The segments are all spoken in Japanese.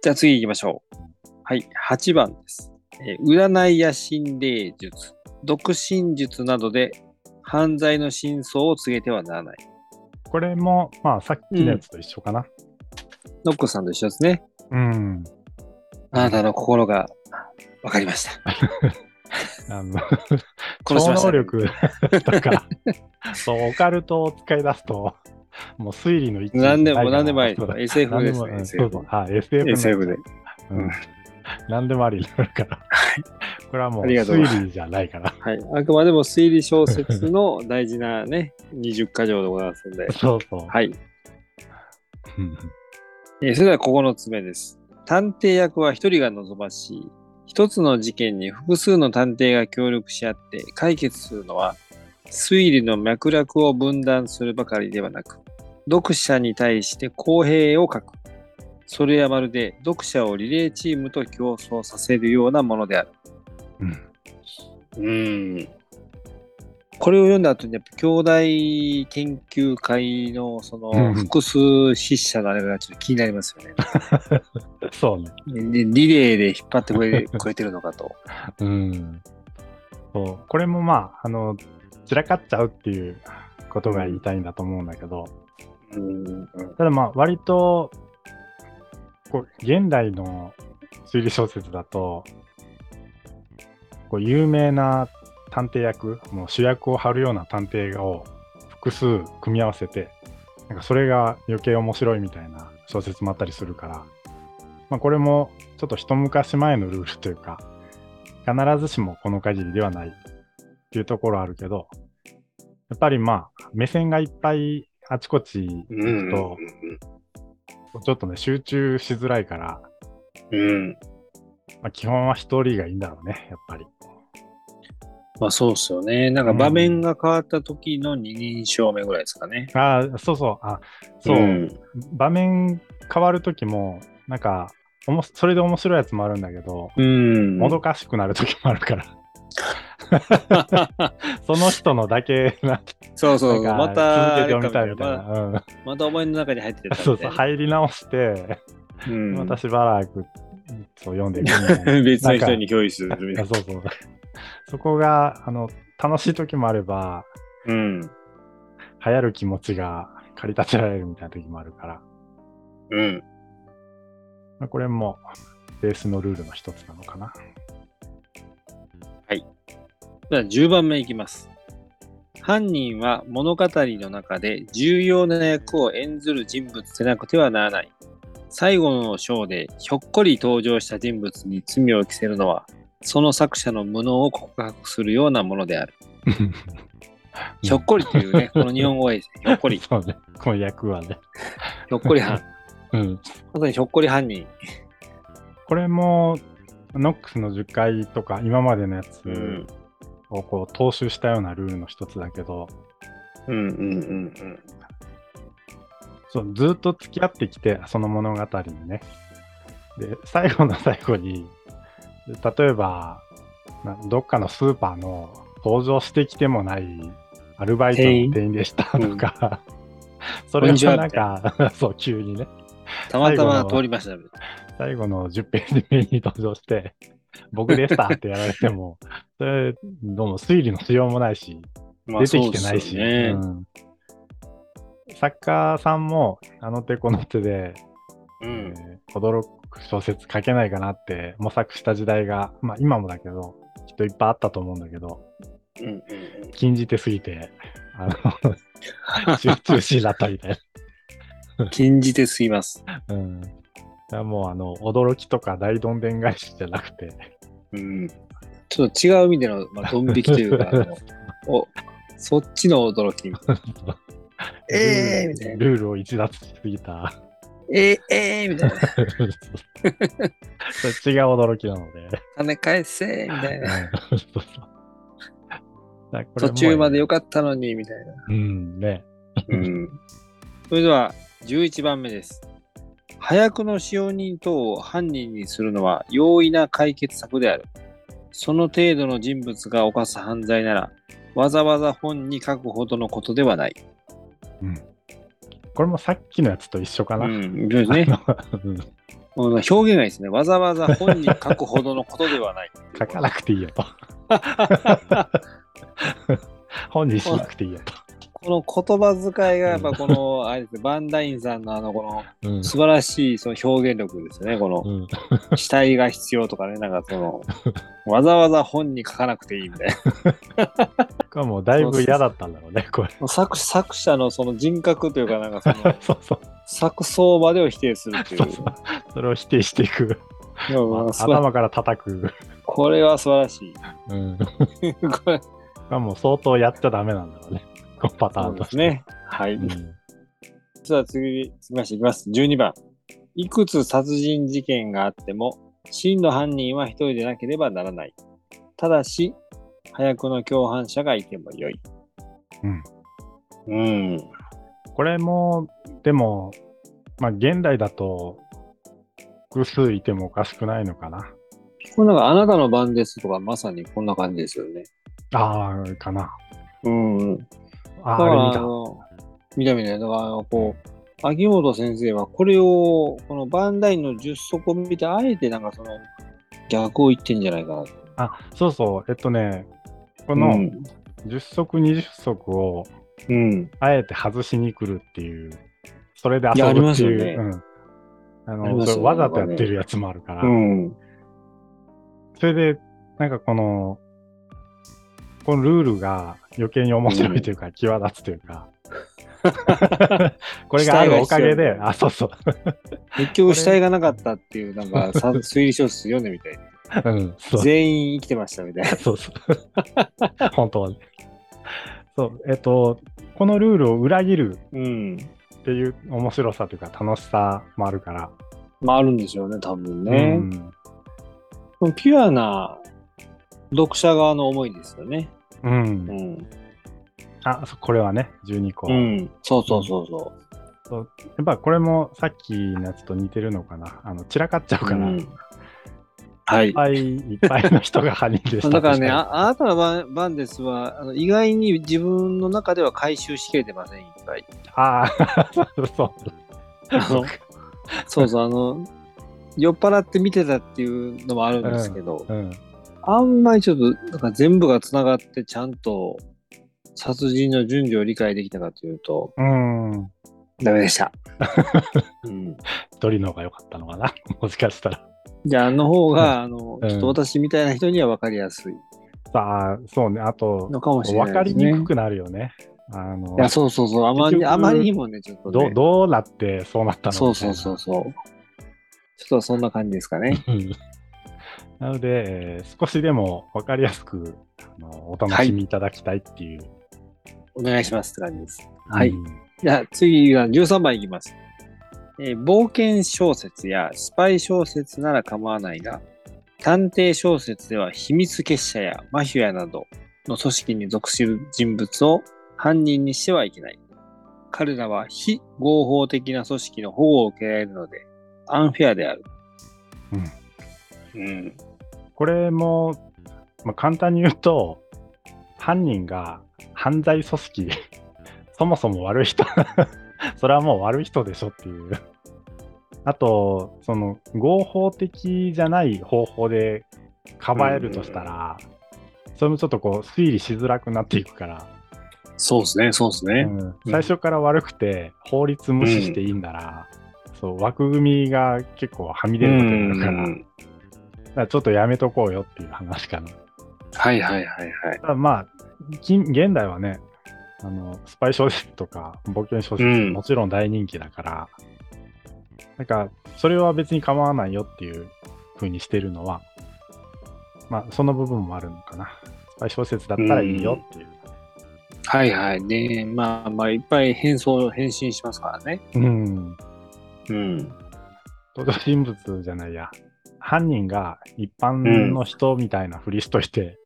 じゃあ次行きましょう。はい、8番です。えー占いや心霊術、読心術などで犯罪の真相を告げてはならない。これも、まあ、さっきのやつと一緒かな。ノックさんと一緒ですね。うん。あなたの心が分かりました。あの、超能力とか、そう、オカルトを使い出すと、もう推理の一何でも何でもあり SF ですね何もうん SF SF で。うん。何でもありになるから。これはもう推理じゃないから。はい。あくまでも推理小説の大事なね、20箇条でございますので。そうそう。はい。うんえーそれでは9つ目です。探偵役は一人が望ましい。一つの事件に複数の探偵が協力し合って解決するのは、推理の脈絡を分断するばかりではなく、読者に対して公平を書く。それはまるで読者をリレーチームと競争させるようなものである。うんうん。これを読んだ後に、やっぱ兄弟研究会のそうんの複数筆者のあれがちょっと気になりますよね。そうね。でリレーで引っ張ってくれ くれてるのかと。うん。そう。これもまあ、あの、散らかっちゃうっていうことが言いたいんだと思うんだけど、うん。ただまあ、割と、こう、現代の推理小説だと、こう、有名な探偵役、もう主役を張るような探偵を複数組み合わせて、なんかそれが余計面白いみたいな小説もあったりするから、まあこれもちょっと一昔前のルールというか、必ずしもこの限りではないっていうところあるけど、やっぱりまあ、目線がいっぱいあちこち行くと、ちょっとね、集中しづらいから、うん。まあ、基本は一人がいいんだろうね、やっぱり。まあそうですよね。なんか場面が変わった時の二人称目ぐらいですかね。ああ、そうそう、あ、そう、ん場面変わるときも、なんか、おもそれで面白いやつもあるんだけど、うん。もどかしくなるときもあるから、その人のだけな、そうそうまた、みたい読みたいな。また思いの中に入ってたうん、そうそう。入り直して、うんまたしばらくそう読んでいく。別の人に共有するみたいな。あそうそう。そこが、あの、楽しい時もあれば、うん。流行る気持ちが駆り立てられるみたいな時もあるから、うん。まあ、これもベースのルールの一つなのかな。では10番目いきます。犯人は物語の中で重要な役を演ずる人物でなくてはならない。最後の章でひょっこり登場した人物に罪を着せるのは、その作者の無能を告白するようなものである。ひょっこりというね、この日本語はですね。ひょっこり。ひそうね。この役はね。ょっこり犯。うん。まさにひょっこり犯人。これも、ノックスの10回とか今までのやつうん。をこう踏襲したようなルールの一つだけど、うんうんうんそうずっと付き合ってきて、その物語にね。で、最後の最後に、例えば、などっかのスーパーの登場してきてもないアルバイトの店員？でしたとか、それこんにちははなんか、そう、急にね、たまたま通りましたね。最後の10ページ目に登場して、僕でしたってやられても、それ、どうも推理のしようもないし、まあ出てきてないし、そうですよねうん作家さんもあの手この手で、うん。えー驚く小説書けないかなって模索した時代が、まあ今もだけど、きっといっぱいあったと思うんだけど、うんうん禁じ手すぎて、あの、集中しだったみたいうん。禁じてすぎ ます。な。うん。だもうあの、驚きとか大どんでん返しじゃなくて、うん。ちょっと違う意味での、まあ、ドン引きというか、お、そっちの驚き。えーみたいなルールを逸脱しすぎた。えー、えー、みたいな。それ違う驚きなので。金返せみたいな。途中まで良かったのに、みたいな。うん、ね。うん。それでは、11番目です。早くの使用人等を犯人にするのは容易な解決策である。その程度の人物が犯す犯罪なら、わざわざ本に書くほどのことではない。うん。これもさっきのやつと一緒かな。うん、ですね。表現がいいですね。わざわざ本に書くほどのことではない。書かなくていいよと。本にしなくていいよと。この言葉遣いがやっぱこの、あれですねバンダインさんのあの、このうん素晴らしいその表現力ですね。このうん、死体が必要とかね、なんかその、わざわざ本に書かなくていいみたいこれもうだいぶ嫌だったんだろうね、これ。な。作作者のその人格というか、なんかその そうそう。作相までを否定するっていう。それを否定していく。頭から叩く。これは素晴らしい。うん。これこれもう相当やっちゃダメなんだろうね。パターンとして。ですね。はい。うんじゃあ次、続きましていきます。12番。いくつ殺人事件があっても、真の犯人は一人でなければならない。ただし、早くの共犯者がいてもよい。うん。うん。これも、でも、まあ、現代だと、複数いてもおかしくないのかな。これなんか、あなたの番ですとか、まさにこんな感じですよね。ああ、かな。うん。ああ、れ見た。見た見た。だから、こう、秋元先生はこれを、このバンダインの10足を見て、あえてなんかその、逆を言ってんじゃないかな。あ、そうそう。えっとね、こうのん。10足、20足をうん。あえて外しに来るっていう、それで遊ぶっていう、ますよねうん。あの、ねわざとやってるやつもあるから、うん。それで、なんかこの、このルールが余計に面白いというか、際立つというか、これがあるおかげで、あ、そうそう。結局死体がなかったっていう、なんかさ推理小説読んでみたい。うん。全員生きてましたみたいな。そうそう。本当はね。そう、えっと、このルールを裏切るうん。っていう面白さというか楽しさもあるから、まああるんでしょうね、多分うね。ん。ピュアな読者側の思いですよね。う。うんん。あ、そこれはね、12個。うん。そうそうそうそやっぱこれもさっきのやつと似てるのかな。あの散らかっちゃうう。から、いっうんはい。ぱいいっぱいの人が犯人でした だからね、ああなたの番番ですはあの、意外に自分の中では回収しきれてません、いっぱい。ああ、そ うそう。あのそうそう、あの、酔っ払って見てたっていうのもあるんですけど、うん。あんまりちょっと、なんか全部がつながってちゃんと殺人の順序を理解できたかというと、うん。ダメでした。うん、一人の方が良かったのかな？もしかしたら。じゃあ、あの方が、あの、うんちょっと私みたいな人には分かりやすいさあ、そうね。あと、のかもしれ分かないですね。りにくくなるよね。あのいや、そうそうそう。あまりあまりにもね、ちょっとどね。どうなってそうなったのそうそうそうそう。ちょっとそんな感じですかね。うんなので、えー少しでも分かりやすくあのお楽しみいただきたいっていう。お願いしますって感じです。はい。うんじゃあ次は13番いきます。えー冒険小説やスパイ小説なら構わないが、探偵小説では秘密結社やマフィアなどの組織に属する人物を犯人にしてはいけない。彼らは非合法的な組織の保護を受けられるので、アンフェアである。うん。これも、まあ、簡単に言うと、犯人が犯罪組織、そもそも悪い人、それはもう悪い人でしょっていう。あと、その合法的じゃない方法でかばえるとしたら、それもちょっとこう推理しづらくなっていくから、そうですね、そうですね。うん。最初から悪くて法律無視していいんなら、そう枠組みが結構はみ出ることになるから,、だからちょっとやめとこうよっていう話かな。はいはいはいはい。ただまあ近現代はねあのスパイ小説とか冒険小説うんもちろん大人気だから、なんかそれは別に構わないよっていう風にしてるのはまあその部分もあるのかなスパイ小説だったらいいよっていう、はいはい。ねまあまあ、いっぱい変装、変身しますからね。うん、うん。登場人物じゃないや犯人が一般の人みたいなふりしといて、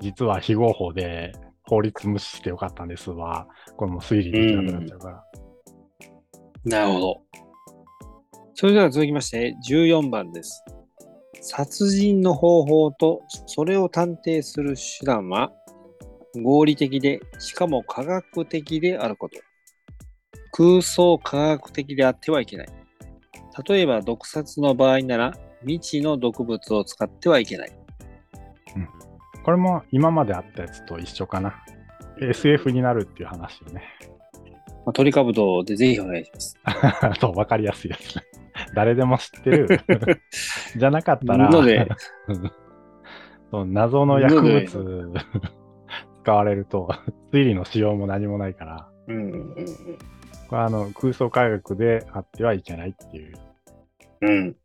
実は非合法で法律無視してよかったんですはこれも推理できなくなっちゃうから、なるほど。それでは続きまして、14番です。殺人の方法とそれを探偵する手段は合理的で、しかも科学的であること。空想科学的であってはいけない。例えば毒殺の場合なら未知の毒物を使ってはいけない。これも今まであったやつと一緒かな。SF になるっていう話よね。まあ、鳥かぶとでぜひお願いします。そう、わかりやすいやつね。誰でも知ってる。じゃなかったら、ので、そう謎の薬物使われると、推理のしようも何もないから、うんうんうんこれはあの空想科学であってはいけないっていう。うん。